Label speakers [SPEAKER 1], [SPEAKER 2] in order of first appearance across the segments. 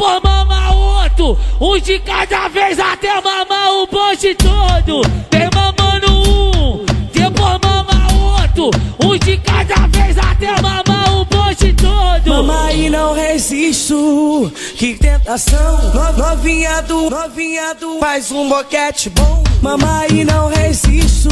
[SPEAKER 1] outro, um de cada vez até mamar o bonde todo. Vem mamando um, depois mama outro, um de cada vez até mamar o bonde todo.
[SPEAKER 2] Mama e não resisto, que tentação. No- Novinha do, novinha do, faz um boquete bom. Mama e não resisto,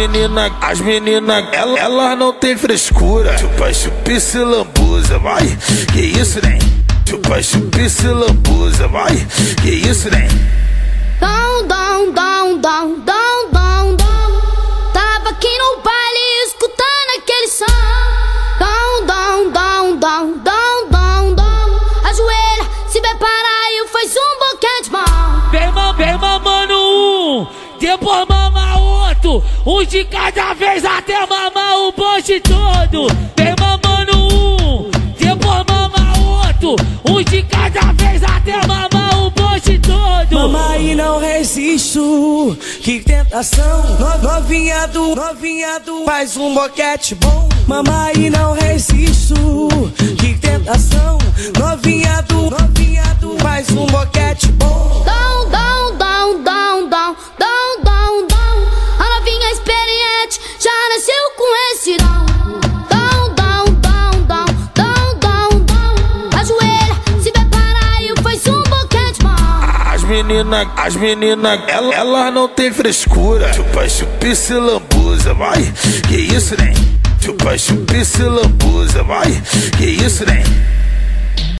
[SPEAKER 2] bom.
[SPEAKER 3] As meninas, elas, elas não tem frescura. Chupa, chupice lambuza, vai. Que isso, nem? Chupa, chupice lambuza, vai. Que isso, nem?
[SPEAKER 4] Down, down, down, down, down, down, down. Tava aqui no baile escutando aquele som. Down, down, down, down, down, down, down. Ajoelha, se prepara e faz um boquete bom.
[SPEAKER 1] Vem, ma- vem mamando um, depois mama um de cada vez até mamar o bonde todo. Vem mamando um, depois mama outro, um de cada vez até mamar o bonde todo.
[SPEAKER 2] Mama e não resisto, que tentação. No- Novinha do, novinha do, faz um boquete bom. Mama e não resisto, que tentação. Novinha do, bom.
[SPEAKER 3] As meninas, elas, elas não tem frescura. Chupa, chupice lambuza, vai. Que isso, nem? Chupa, chupice lambuza, vai. Que isso, nem?